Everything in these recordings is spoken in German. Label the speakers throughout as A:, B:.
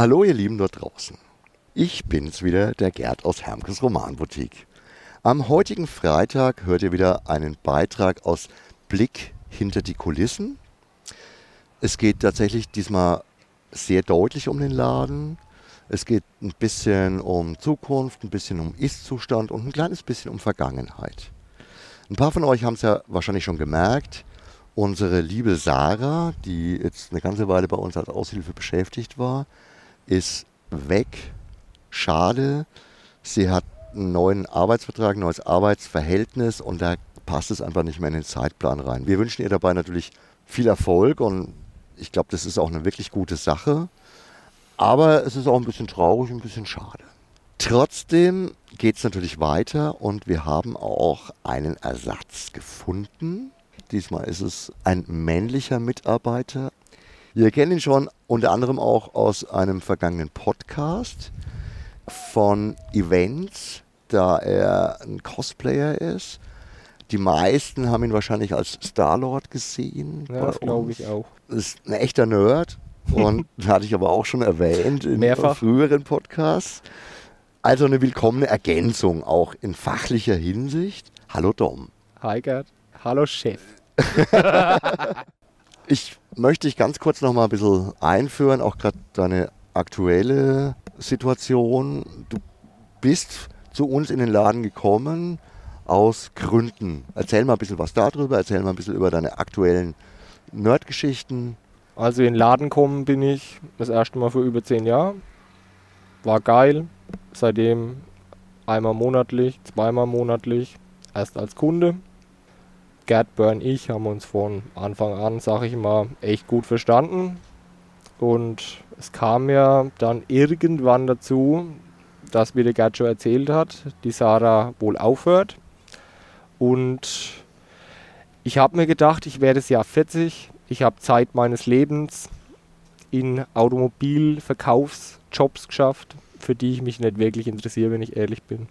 A: Hallo ihr Lieben dort draußen. Ich bin's wieder, der Gerd aus Hermkes Romanboutique. Am heutigen Freitag hört ihr wieder einen Beitrag aus Blick hinter die Kulissen. Es geht tatsächlich diesmal sehr deutlich um den Laden. Es geht ein bisschen um Zukunft, ein bisschen um Ist-Zustand und ein kleines bisschen um Vergangenheit. Ein paar von euch haben es ja wahrscheinlich schon gemerkt. Unsere liebe Sarah, die jetzt eine ganze Weile bei uns als Aushilfe beschäftigt war, ist weg. Schade. Sie hat einen neuen Arbeitsvertrag, ein neues Arbeitsverhältnis und da passt es einfach nicht mehr in den Zeitplan rein. Wir wünschen ihr dabei natürlich viel Erfolg und ich glaube, das ist auch eine wirklich gute Sache. Aber es ist auch ein bisschen traurig, ein bisschen schade. Trotzdem geht es natürlich weiter und wir haben auch einen Ersatz gefunden. Diesmal ist es ein männlicher Mitarbeiter. Wir kennen ihn schon unter anderem auch aus einem vergangenen Podcast von Events, da er ein Cosplayer ist. Die meisten haben ihn wahrscheinlich als Star-Lord gesehen.
B: Ja, das glaube ich auch.
A: Ist ein echter Nerd und hatte ich aber auch schon erwähnt in
B: Mehrfach.
A: früheren Podcasts. Also eine willkommene Ergänzung auch in fachlicher Hinsicht. Hallo Dom.
B: Hi Gerd. Hallo Chef.
A: Ich möchte dich ganz kurz noch mal ein bisschen einführen, auch gerade deine aktuelle Situation. Du bist zu uns in den Laden gekommen aus Gründen. Erzähl mal ein bisschen was darüber, erzähl mal ein bisschen über deine aktuellen Nerdgeschichten.
B: Also in den Laden kommen bin ich das erste Mal vor über zehn Jahren. War geil. Seitdem einmal monatlich, zweimal monatlich. Erst als Kunde. Gerd, Burn, ich haben uns von Anfang an, sag ich mal, echt gut verstanden. Und es kam ja dann irgendwann dazu, dass, wie der Gerd schon erzählt hat, die Sarah wohl aufhört. Und ich habe mir gedacht, ich werde das Jahr 40, ich habe Zeit meines Lebens in Automobilverkaufsjobs geschafft, für die ich mich nicht wirklich interessiere, wenn ich ehrlich bin.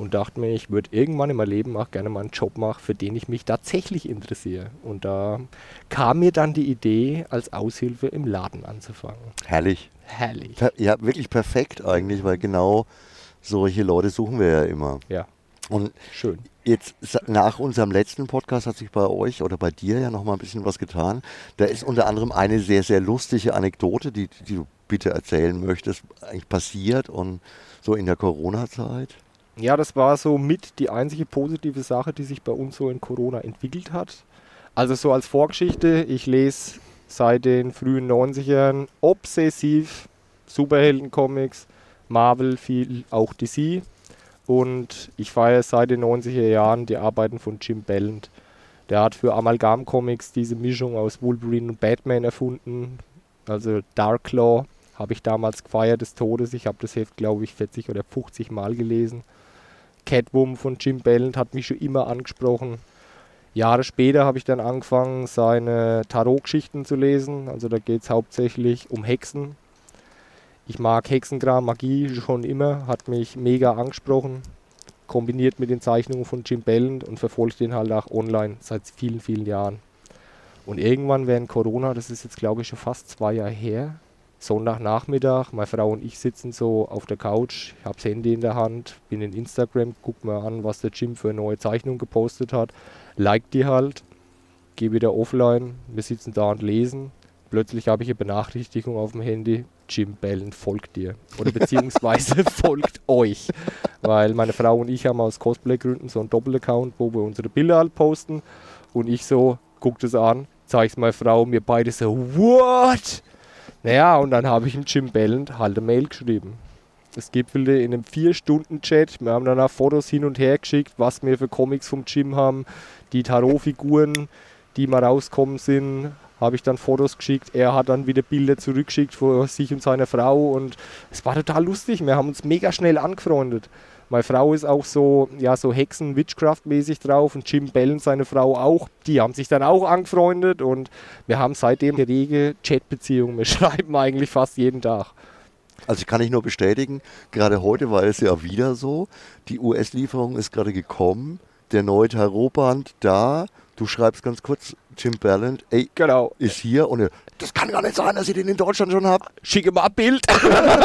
B: Und dachte mir, ich würde irgendwann in meinem Leben auch gerne mal einen Job machen, für den ich mich tatsächlich interessiere. Und da kam mir dann die Idee, als Aushilfe im Laden anzufangen.
A: Herrlich.
B: Herrlich.
A: Ja, wirklich perfekt eigentlich, weil genau solche Leute suchen wir ja immer.
B: Ja,
A: Und
B: schön.
A: Jetzt nach unserem letzten Podcast hat sich bei euch oder bei dir ja noch mal ein bisschen was getan. Da ist unter anderem eine sehr, sehr lustige Anekdote, die, die du bitte erzählen möchtest, eigentlich passiert und so in der Corona-Zeit.
B: Ja, das war so mit die einzige positive Sache, die sich bei uns so in Corona entwickelt hat. Also so als Vorgeschichte, ich lese seit den frühen 90ern obsessiv Superheldencomics, Marvel, viel auch DC. Und ich feiere seit den 90er Jahren die Arbeiten von Jim Ballant. Der hat für Amalgam Comics diese Mischung aus Wolverine und Batman erfunden. Also Dark Claw habe ich damals gefeiert des Todes. Ich habe das Heft, glaube ich, 40 oder 50 Mal gelesen. Catwoman von Jim Ballant hat mich schon immer angesprochen. Jahre später habe ich dann angefangen, seine Tarot-Geschichten zu lesen. Also da geht es hauptsächlich um Hexen. Ich mag Hexenkram, Magie schon immer, hat mich mega angesprochen. Kombiniert mit den Zeichnungen von Jim Ballant und verfolgt den halt auch online seit vielen, vielen Jahren. Und irgendwann während Corona, das ist jetzt glaube ich schon fast zwei Jahre her, Sonntagnachmittag, meine Frau und ich sitzen so auf der Couch, ich habe das Handy in der Hand, bin in Instagram, guck mir an, was der Jim für eine neue Zeichnung gepostet hat, like die halt, gehe wieder offline, wir sitzen da und lesen. Plötzlich habe ich eine Benachrichtigung auf dem Handy, Jim Bellen folgt dir. Oder beziehungsweise folgt euch. Weil meine Frau und ich haben aus Cosplay-Gründen so einen Doppelaccount, wo wir unsere Bilder halt posten. Und ich so, guck das an, zeig's meiner Frau, mir beide so, what? Naja, und dann habe ich ihm Jim Belland halt eine Mail geschrieben. Es gipfelte in einem 4-Stunden-Chat. Wir haben dann auch Fotos hin und her geschickt, was wir für Comics vom Jim haben. Die Tarot-Figuren, die mal rauskommen sind, habe ich dann Fotos geschickt. Er hat dann wieder Bilder zurückgeschickt von sich und seiner Frau. Und es war total lustig. Wir haben uns mega schnell angefreundet. Meine Frau ist auch so, ja, so Hexen-Witchcraft-mäßig drauf und Jim Bell, seine Frau auch. Die haben sich dann auch angefreundet und wir haben seitdem eine rege Chatbeziehung. Wir schreiben eigentlich fast jeden Tag.
A: Also ich kann ich nur bestätigen, gerade heute war es ja wieder so, die US-Lieferung ist gerade gekommen, der neue Tarotband da, du schreibst ganz kurz Jim Ballant, ey,
B: Genau.
A: ist hier und das kann gar nicht sein, dass ihr den in Deutschland schon habt.
B: schicke mal ein Bild.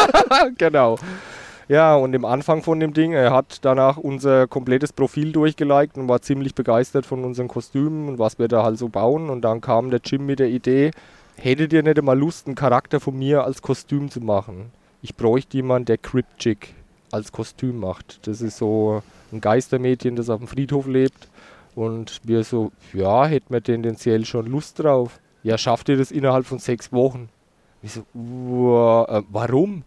B: genau. Ja, und im Anfang von dem Ding, er hat danach unser komplettes Profil durchgeliked und war ziemlich begeistert von unseren Kostümen und was wir da halt so bauen. Und dann kam der Jim mit der Idee, hättet ihr nicht mal Lust, einen Charakter von mir als Kostüm zu machen? Ich bräuchte jemanden, der Cryptic als Kostüm macht. Das ist so ein Geistermädchen, das auf dem Friedhof lebt. Und wir so, ja, hätten wir tendenziell schon Lust drauf. Ja, schafft ihr das innerhalb von sechs Wochen? Ich so, "Uah, äh, warum?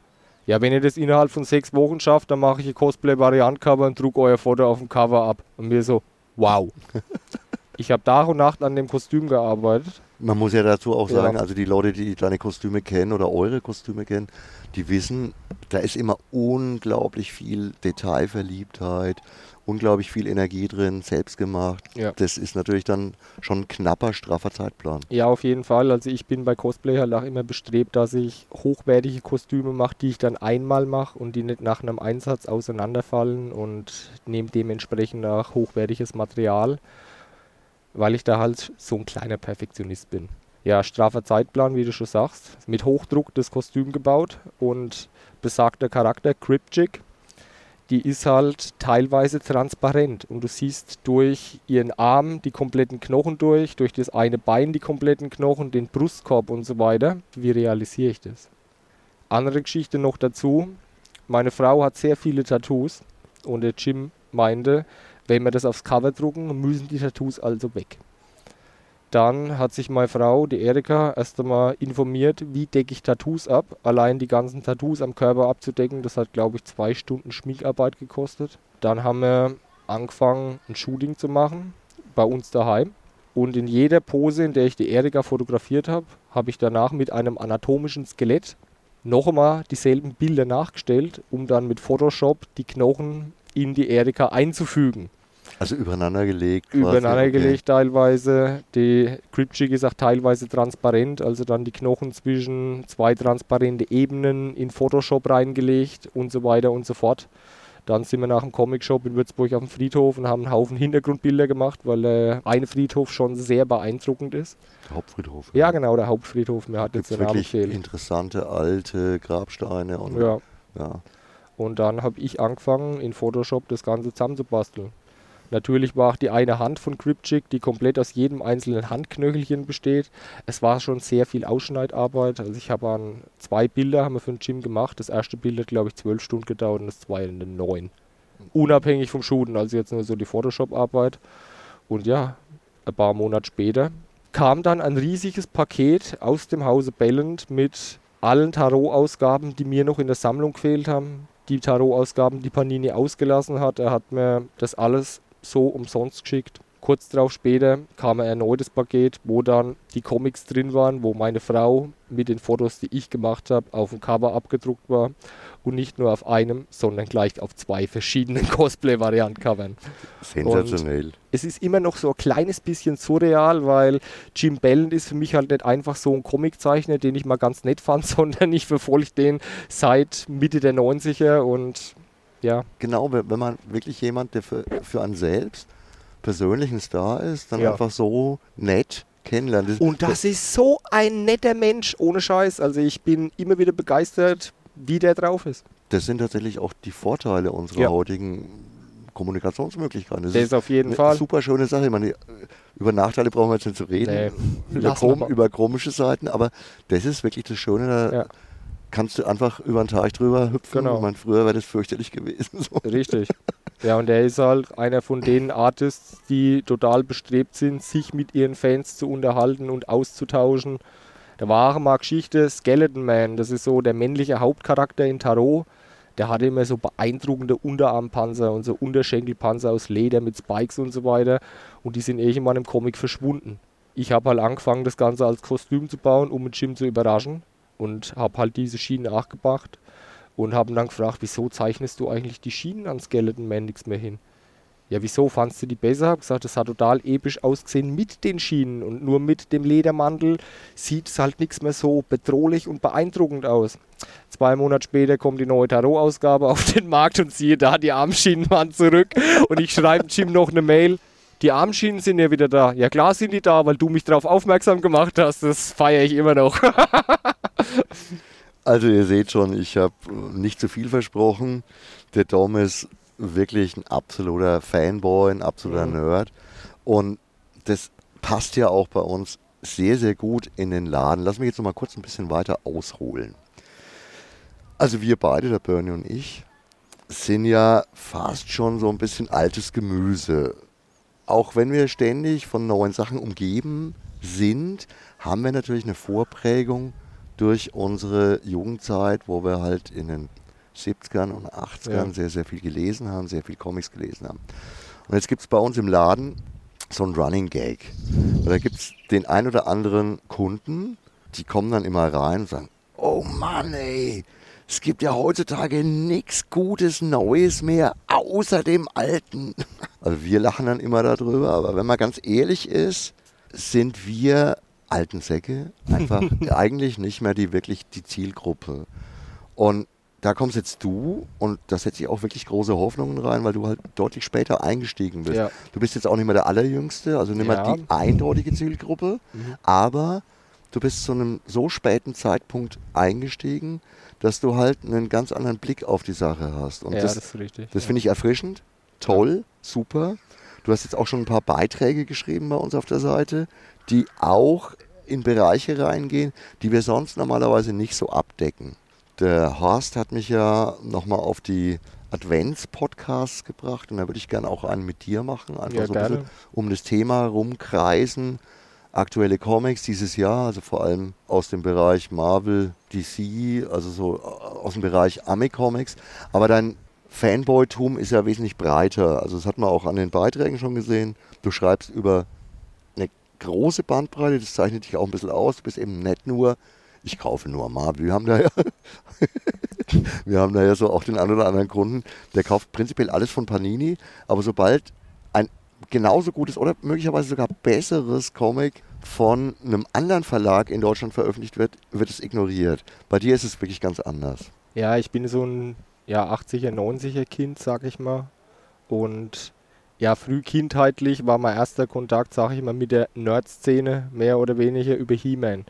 B: Ja, wenn ihr das innerhalb von sechs Wochen schafft, dann mache ich ein Cosplay-Variant-Cover und druck euer Foto auf dem Cover ab. Und mir so, wow. ich habe Tag und Nacht an dem Kostüm gearbeitet.
A: Man muss ja dazu auch
B: Ja.
A: sagen, also die Leute, die deine Kostüme kennen oder eure Kostüme kennen, die wissen, da ist immer unglaublich viel Detailverliebtheit, unglaublich viel Energie drin, selbstgemacht.
B: Ja.
A: Das ist natürlich dann schon ein knapper, straffer Zeitplan.
B: Ja, auf jeden Fall. Also ich bin bei Cosplay halt auch immer bestrebt, dass ich hochwertige Kostüme mache, die ich dann einmal mache und die nicht nach einem Einsatz auseinanderfallen und nehme dementsprechend auch hochwertiges Material, weil ich da halt so ein kleiner Perfektionist bin. Ja, straffer Zeitplan, wie du schon sagst. Mit Hochdruck das Kostüm gebaut und besagter Charakter, Cryptic, die ist halt teilweise transparent und du siehst durch ihren Arm die kompletten Knochen durch, durch das eine Bein die kompletten Knochen, den Brustkorb und so weiter. Wie realisiere ich das? Andere Geschichte noch dazu. Meine Frau hat sehr viele Tattoos und der Jim meinte, wenn wir das aufs Cover drucken, müssen die Tattoos also weg. Dann hat sich meine Frau, die Erika, erst einmal informiert, wie decke ich Tattoos ab. Allein die ganzen Tattoos am Körper abzudecken, das hat, glaube ich, zwei Stunden Schminkarbeit gekostet. Dann haben wir angefangen, ein Shooting zu machen, bei uns daheim. Und in jeder Pose, in der ich die Erika fotografiert habe, habe ich danach mit einem anatomischen Skelett noch einmal dieselben Bilder nachgestellt, um dann mit Photoshop die Knochen in die Erika einzufügen
A: Also übereinander gelegt. quasi,
B: übereinander
A: okay.
B: gelegt teilweise. Die Cryptjig ist auch teilweise transparent, also dann die Knochen zwischen zwei transparente Ebenen in Photoshop reingelegt und so weiter und so fort. Dann sind wir nach dem Comic-Shop in Würzburg auf dem Friedhof und haben einen Haufen Hintergrundbilder gemacht, weil der eine Friedhof schon sehr beeindruckend ist.
A: Hauptfriedhof.
B: Ja, genau, der Hauptfriedhof. Mir hat jetzt der Name
A: wirklich
B: gefehlt.
A: interessante alte Grabsteine und
B: Ja.
A: ja.
B: Und dann habe ich angefangen, in Photoshop das Ganze zusammenzubasteln. Natürlich war auch die eine Hand von Cryptjig, die komplett aus jedem einzelnen Handknöchelchen besteht. Es war schon sehr viel Ausschneidarbeit. Also ich habe an zwei Bilder haben wir für den Gym gemacht. Das erste Bild hat, glaube ich, zwölf Stunden gedauert und das zweite neun. Unabhängig vom Shooten, also jetzt nur so die Photoshop-Arbeit. Und ja, ein paar Monate später kam dann ein riesiges Paket aus dem Hause Belland mit allen Tarot-Ausgaben, die mir noch in der Sammlung gefehlt haben. Die Tarot-Ausgaben, die Panini ausgelassen hat. Er hat mir das alles so umsonst geschickt. Kurz darauf später kam ein erneutes Paket, wo dann die Comics drin waren, wo meine Frau mit den Fotos, die ich gemacht habe, auf dem Cover abgedruckt war. Und nicht nur auf einem, sondern gleich auf zwei verschiedenen Cosplay-Variant-Covern.
A: Sensationell.
B: Es ist immer noch so ein kleines bisschen surreal, weil Jim Belland ist für mich halt nicht einfach so ein Comiczeichner, den ich mal ganz nett fand, sondern ich verfolge den seit Mitte der 90er und ja,
A: Genau, wenn man wirklich jemand, der für, für einen selbst persönlich ein Star ist, dann
B: Ja.
A: einfach so nett kennenlernt. Das-
B: Und das ist so ein netter Mensch, ohne Scheiß. Also ich bin immer wieder begeistert, wie der drauf ist.
A: Das sind tatsächlich auch die Vorteile unserer
B: Ja.
A: heutigen Kommunikationsmöglichkeiten. Das
B: Der ist auf jeden
A: eine
B: Fall.
A: super schöne Sache. Ich meine, über Nachteile brauchen wir jetzt nicht zu reden.
B: Nee,
A: über,
B: mal.
A: über komische Seiten, aber das ist wirklich das Schöne. Da
B: Ja.
A: Kannst du einfach über den Teich drüber hüpfen.
B: Genau.
A: Ich meine, früher wäre das fürchterlich gewesen. So.
B: Richtig. Ja, und er ist halt einer von den Artists, die total bestrebt sind, sich mit ihren Fans zu unterhalten und auszutauschen. Da war auch mal Geschichte Skeleton Man, das ist so der männliche Hauptcharakter in Tarot. Der hatte immer so beeindruckende Unterarmpanzer und so Unterschenkelpanzer aus Leder mit Spikes und so weiter. Und die sind irgendwann im Comic verschwunden. Ich habe halt angefangen, das Ganze als Kostüm zu bauen, um den Jim zu überraschen. Und habe halt diese Schienen nachgebracht und haben dann gefragt, wieso zeichnest du eigentlich die Schienen an Skeleton Man nichts mehr hin? Ja, wieso fandst du die besser? Hab gesagt, das hat total episch ausgesehen mit den Schienen und nur mit dem Ledermantel sieht es halt nichts mehr so bedrohlich und beeindruckend aus. Zwei Monate später kommt die neue Tarot-Ausgabe auf den Markt und siehe da, die Armschienen waren zurück und ich schreibe Jim noch eine Mail. die Armschienen sind ja wieder da. Ja klar sind die da, weil du mich darauf aufmerksam gemacht hast. Das feiere ich immer noch.
A: also ihr seht schon, ich habe nicht zu viel versprochen. Der Dom ist wirklich ein absoluter Fanboy, ein absoluter mhm. Nerd. Und das passt ja auch bei uns sehr, sehr gut in den Laden. Lass mich jetzt noch mal kurz ein bisschen weiter ausholen. Also wir beide, der Bernie und ich, sind ja fast schon so ein bisschen altes Gemüse. Auch wenn wir ständig von neuen Sachen umgeben sind, haben wir natürlich eine Vorprägung durch unsere Jugendzeit, wo wir halt in den 70ern und 80ern ja. sehr, sehr viel gelesen haben, sehr viel Comics gelesen haben. Und jetzt gibt es bei uns im Laden so ein Running Gag. Da gibt es den ein oder anderen Kunden, die kommen dann immer rein und sagen, oh Mann ey, es gibt ja heutzutage nichts Gutes Neues mehr außer dem Alten. Also wir lachen dann immer darüber, aber wenn man ganz ehrlich ist, sind wir alten Säcke einfach eigentlich nicht mehr die wirklich die Zielgruppe. Und da kommst jetzt du und da setze ich auch wirklich große Hoffnungen rein, weil du halt deutlich später eingestiegen bist. Ja. Du bist jetzt auch nicht mehr der Allerjüngste, also nicht mehr ja. die eindeutige Zielgruppe, mhm. aber du bist zu einem so späten Zeitpunkt eingestiegen, dass du halt einen ganz anderen Blick auf die Sache hast. Und
B: ja,
A: das,
B: das, richtig,
A: das finde ich erfrischend, toll, super. Du hast jetzt auch schon ein paar Beiträge geschrieben bei uns auf der Seite, die auch in Bereiche reingehen, die wir sonst normalerweise nicht so abdecken. Der Horst hat mich ja nochmal auf die Advents-Podcasts gebracht und da würde ich gerne auch einen mit dir machen, einfach
B: ja,
A: so ein bisschen um das Thema rumkreisen. Aktuelle Comics dieses Jahr, also vor allem aus dem Bereich Marvel, DC, also so äh, aus dem Bereich Ami-Comics. Aber dein Fanboy-Tum ist ja wesentlich breiter. Also das hat man auch an den Beiträgen schon gesehen. Du schreibst über große Bandbreite, das zeichnet dich auch ein bisschen aus. Du bist eben nicht nur ich kaufe nur Marvel. Wir haben da ja, wir haben da ja so auch den einen oder anderen Kunden, der kauft prinzipiell alles von Panini, aber sobald ein genauso gutes oder möglicherweise sogar besseres Comic von einem anderen Verlag in Deutschland veröffentlicht wird, wird es ignoriert. Bei dir ist es wirklich ganz anders.
B: Ja, ich bin so ein ja, 80er, 90er Kind, sag ich mal. Und ja, früh kindheitlich war mein erster Kontakt, sag ich mal, mit der Nerd-Szene, mehr oder weniger über He-Man.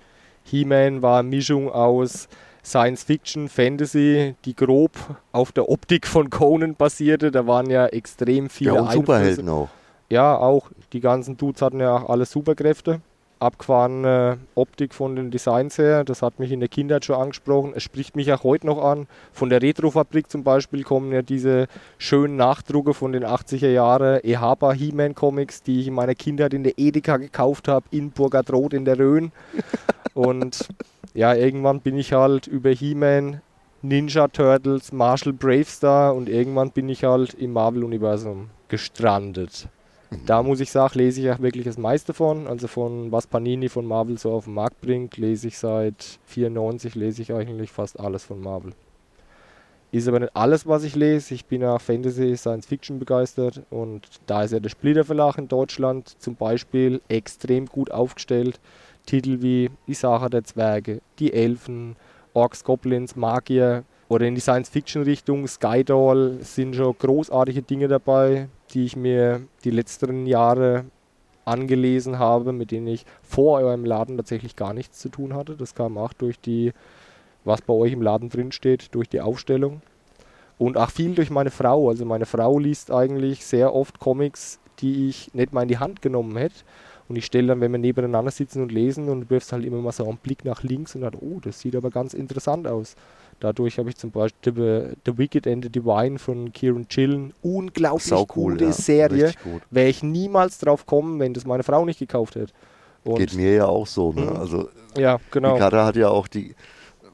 B: He-Man war eine Mischung aus Science Fiction, Fantasy, die grob auf der Optik von Conan basierte. Da waren ja extrem viele
A: ja, und Superhelden auch.
B: Ja, auch. Die ganzen Dudes hatten ja auch alle Superkräfte. Abgefahrene Optik von den Designs her, das hat mich in der Kindheit schon angesprochen. Es spricht mich auch heute noch an. Von der Retrofabrik zum Beispiel kommen ja diese schönen Nachdrucke von den 80er Jahren Ehapa He-Man Comics, die ich in meiner Kindheit in der Edeka gekauft habe, in Burgadroth in der Rhön. Und ja, irgendwann bin ich halt über He-Man, Ninja Turtles, Marshall Bravestar und irgendwann bin ich halt im Marvel-Universum gestrandet. Da muss ich sagen, lese ich auch wirklich das meiste von. Also von was Panini von Marvel so auf den Markt bringt, lese ich seit 94, lese ich eigentlich fast alles von Marvel. Ist aber nicht alles, was ich lese. Ich bin ja Fantasy, Science Fiction begeistert und da ist ja der Splitter Verlag in Deutschland zum Beispiel extrem gut aufgestellt. Titel wie Die Sache der Zwerge, Die Elfen, Orks, Goblins, Magier oder in die Science-Fiction-Richtung Skydoll sind schon großartige Dinge dabei, die ich mir die letzten Jahre angelesen habe, mit denen ich vor eurem Laden tatsächlich gar nichts zu tun hatte. Das kam auch durch die, was bei euch im Laden drin steht, durch die Aufstellung. Und auch viel durch meine Frau. Also meine Frau liest eigentlich sehr oft Comics, die ich nicht mal in die Hand genommen hätte. Und ich stelle dann, wenn wir nebeneinander sitzen und lesen und wirfst halt immer mal so einen Blick nach links und dann, oh, das sieht aber ganz interessant aus. Dadurch habe ich zum Beispiel The, The Wicked and the Divine von Kieran Chillen, unglaublich Sau cool, gute ja. Serie. Wäre ich niemals drauf kommen, wenn das meine Frau nicht gekauft hätte.
A: Und Geht mir ja auch so. Ne? Mhm. Also,
B: ja, genau.
A: Die Karte hat ja auch die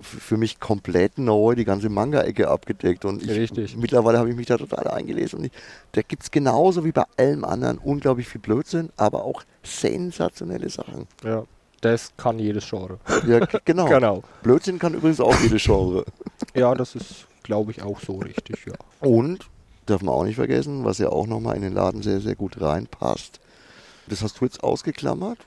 A: für mich komplett neu die ganze Manga-Ecke abgedeckt. Und ich,
B: Richtig.
A: mittlerweile habe ich mich da total eingelesen. Und ich, da gibt es genauso wie bei allem anderen unglaublich viel Blödsinn, aber auch sensationelle Sachen.
B: Ja, das kann jedes Genre.
A: Ja, genau.
B: genau.
A: Blödsinn kann übrigens auch jedes Genre.
B: ja, das ist, glaube ich, auch so richtig, ja.
A: Und, darf man auch nicht vergessen, was ja auch nochmal in den Laden sehr, sehr gut reinpasst. Das hast du jetzt ausgeklammert.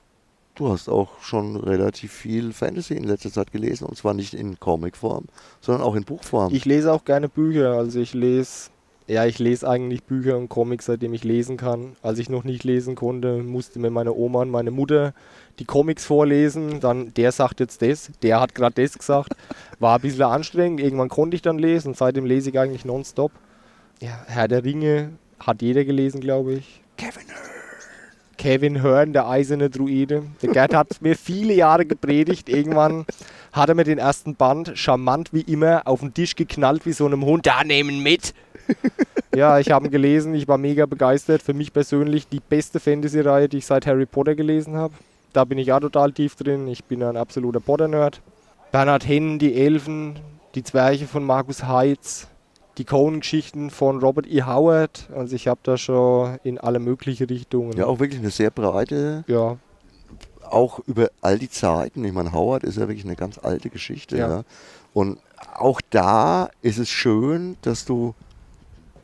A: Du hast auch schon relativ viel Fantasy in letzter Zeit gelesen und zwar nicht in Comicform, sondern auch in Buchform.
B: Ich lese auch gerne Bücher. Also ich lese Ja, ich lese eigentlich Bücher und Comics, seitdem ich lesen kann. Als ich noch nicht lesen konnte, musste mir meine Oma und meine Mutter die Comics vorlesen. Dann, der sagt jetzt das, der hat gerade das gesagt. War ein bisschen anstrengend. Irgendwann konnte ich dann lesen. Seitdem lese ich eigentlich nonstop. Ja, Herr der Ringe hat jeder gelesen, glaube ich.
A: Kevin Hearn.
B: Kevin Hearn, der eiserne Druide. Der Gerd hat mir viele Jahre gepredigt. Irgendwann hat er mir den ersten Band charmant wie immer auf den Tisch geknallt wie so einem Hund. Da nehmen mit! Ja, ich habe ihn gelesen. Ich war mega begeistert. Für mich persönlich die beste Fantasy-Reihe, die ich seit Harry Potter gelesen habe. Da bin ich auch total tief drin. Ich bin ein absoluter Potter-Nerd. Bernhard Hennen, die Elfen, die Zwerche von Markus Heitz, die Conan-Geschichten von Robert E. Howard. Also ich habe da schon in alle möglichen Richtungen.
A: Ja, auch wirklich eine sehr breite,
B: ja,
A: auch über all die Zeiten. Ich meine, Howard ist ja wirklich eine ganz alte Geschichte. Ja.
B: Ja.
A: Und auch da ist es schön, dass du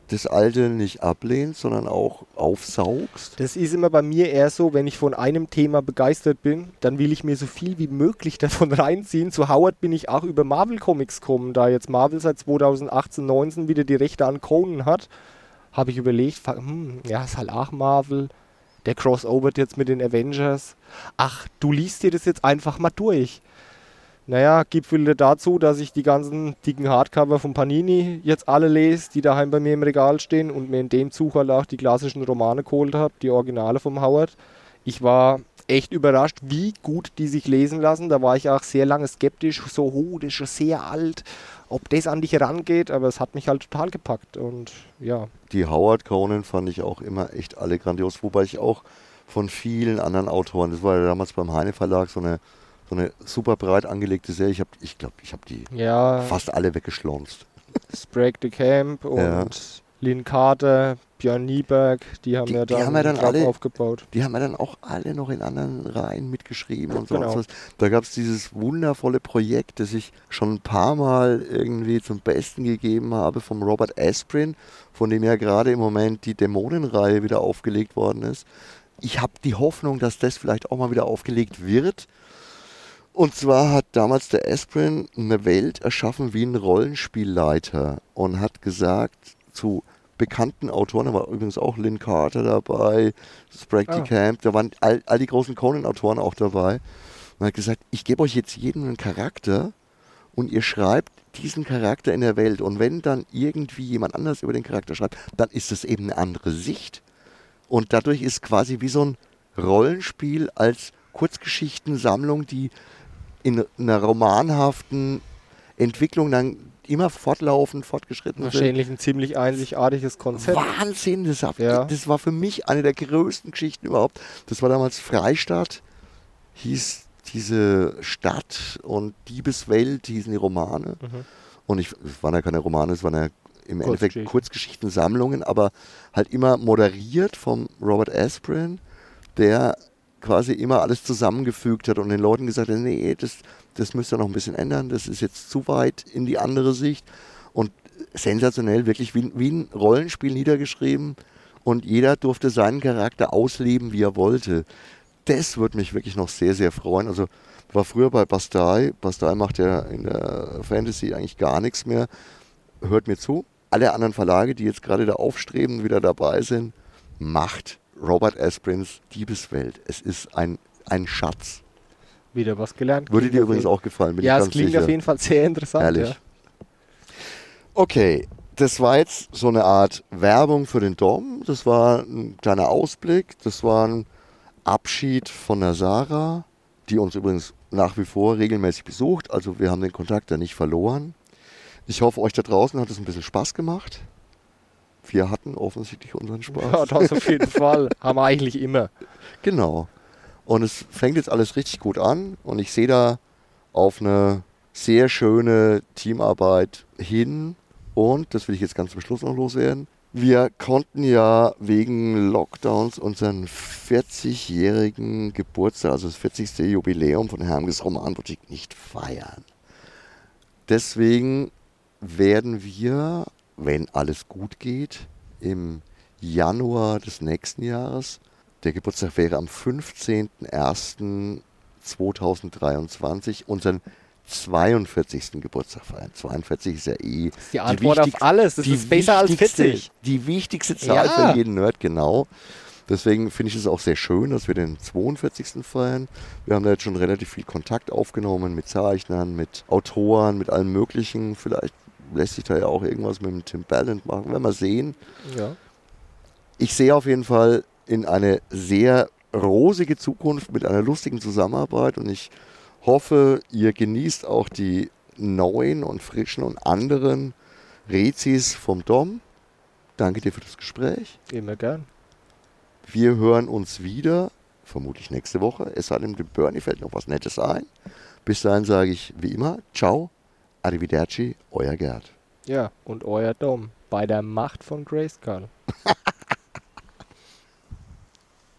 A: das Alte nicht ablehnst, sondern auch aufsaugst.
B: Das ist immer bei mir eher so, wenn ich von einem Thema begeistert bin, dann will ich mir so viel wie möglich davon reinziehen. Zu Howard bin ich auch über Marvel Comics gekommen, da jetzt Marvel seit 2018, 19 wieder die Rechte an Conan hat, habe ich überlegt, hm, ja, ist halt auch Marvel. Der Crossover jetzt mit den Avengers. Ach, du liest dir das jetzt einfach mal durch. Naja, gipfelte dazu, dass ich die ganzen dicken Hardcover von Panini jetzt alle lese, die daheim bei mir im Regal stehen und mir in dem Zug halt auch die klassischen Romane geholt habe, die Originale vom Howard. Ich war echt überrascht, wie gut die sich lesen lassen. Da war ich auch sehr lange skeptisch, so, oh, das ist schon sehr alt, ob das an dich herangeht, aber es hat mich halt total gepackt und ja.
A: Die Howard Conan fand ich auch immer echt alle grandios, wobei ich auch von vielen anderen Autoren, das war ja damals beim Heine Verlag so eine, so eine super breit angelegte Serie. Ich habe, ich glaube, ich habe die
B: Ja,
A: fast alle weggeschlonzt.
B: Sprague de Camp und
A: Ja.
B: Lynn Carter, Björn Nieberg, die haben
A: Die-
B: ja
A: die
B: dann,
A: haben ja dann alle-
B: aufgebaut.
A: Die haben ja dann auch alle noch in anderen Reihen mitgeschrieben und so.
B: Genau.
A: was. Da gab es dieses wundervolle Projekt, das ich schon ein paar Mal irgendwie zum Besten gegeben habe, vom Robert Asprin, von dem ja gerade im Moment die Dämonenreihe wieder aufgelegt worden ist. Ich habe die Hoffnung, dass das vielleicht auch mal wieder aufgelegt wird. Und zwar hat damals der Asprin eine Welt erschaffen wie ein Rollenspielleiter und hat gesagt zu bekannten Autoren, da war übrigens auch Lynn Carter dabei, Sprague
B: Ah.
A: Camp, da waren all, all die großen Conan-Autoren auch dabei. Und hat gesagt, ich gebe euch jetzt jedem einen Charakter und ihr schreibt diesen Charakter in der Welt. Und wenn dann irgendwie jemand anders über den Charakter schreibt, dann ist es eben eine andere Sicht. Und dadurch ist quasi wie so ein Rollenspiel als Kurzgeschichtensammlung, die in einer romanhaften Entwicklung dann immer fortlaufend fortgeschritten sind.
B: Wahrscheinlich ein ziemlich einzigartiges Konzept.
A: Wahnsinn, das, hab,
B: Ja.
A: das war für mich eine der größten Geschichten überhaupt. Das war damals Freistadt, hieß diese Stadt und Diebeswelt hießen die Romane.
B: Mhm.
A: Und ich, es waren ja keine Romane, es waren ja im Endeffekt
B: Kurzgeschichten.
A: Kurzgeschichtensammlungen, aber halt immer moderiert vom Robert Asprin, der quasi immer alles zusammengefügt hat und den Leuten gesagt hat, nee, das, das müsst ihr noch ein bisschen ändern, das ist jetzt zu weit in die andere Sicht. Und sensationell, wirklich wie, wie ein Rollenspiel niedergeschrieben und jeder durfte seinen Charakter ausleben, wie er wollte. Das würde mich wirklich noch sehr, sehr freuen. Also war früher bei Bastei. Bastei macht ja in der Fantasy eigentlich gar nichts mehr. Hört mir zu. Alle anderen Verlage, die jetzt gerade da aufstreben, wieder dabei sind, macht Robert Asprins Diebeswelt. Es ist ein, ein Schatz.
B: Wieder was gelernt.
A: Würde dir übrigens auch gefallen,
B: Ja, es klingt
A: sicher.
B: auf jeden Fall sehr interessant.
A: Ehrlich.
B: Ja.
A: Okay, das war jetzt so eine Art Werbung für den Dom. Das war ein kleiner Ausblick. Das war ein Abschied von der Sarah, die uns übrigens nach wie vor regelmäßig besucht. Also wir haben den Kontakt da nicht verloren. Ich hoffe, euch da draußen hat es ein bisschen Spaß gemacht. Wir hatten offensichtlich unseren Spaß.
B: Ja, das auf jeden Fall. Haben wir eigentlich immer.
A: Genau. Und es fängt jetzt alles richtig gut an und ich sehe da auf eine sehr schöne Teamarbeit hin. Und, das will ich jetzt ganz zum Schluss noch loswerden, wir konnten ja wegen Lockdowns unseren 40-jährigen Geburtstag, also das 40. Jubiläum von Hermges Romanboutique nicht feiern. Deswegen werden wir, wenn alles gut geht, im Januar des nächsten Jahres der Geburtstag wäre am 15.01.2023, unseren 42. Geburtstag feiern. 42 ist ja eh
B: Das ist die Antwort auf alles. Das
A: die
B: ist besser als
A: wichtigste-
B: 40.
A: Die wichtigste Zahl
B: Ja.
A: für jeden Nerd, genau. Deswegen finde ich es auch sehr schön, dass wir den 42. feiern. Wir haben da jetzt schon relativ viel Kontakt aufgenommen mit Zeichnern, mit Autoren, mit allem Möglichen. Vielleicht lässt sich da ja auch irgendwas mit dem Tim Ballant machen. Werden wir sehen.
B: Ja.
A: Ich sehe auf jeden Fall in eine sehr rosige Zukunft mit einer lustigen Zusammenarbeit und ich hoffe, ihr genießt auch die neuen und frischen und anderen Rezis vom Dom. Danke dir für das Gespräch.
B: Immer gern.
A: Wir hören uns wieder, vermutlich nächste Woche. Es sei denn, dem Bernie fällt noch was Nettes ein. Bis dahin sage ich wie immer, ciao, arrivederci, euer Gerd.
B: Ja, und euer Dom bei der Macht von Grayskull.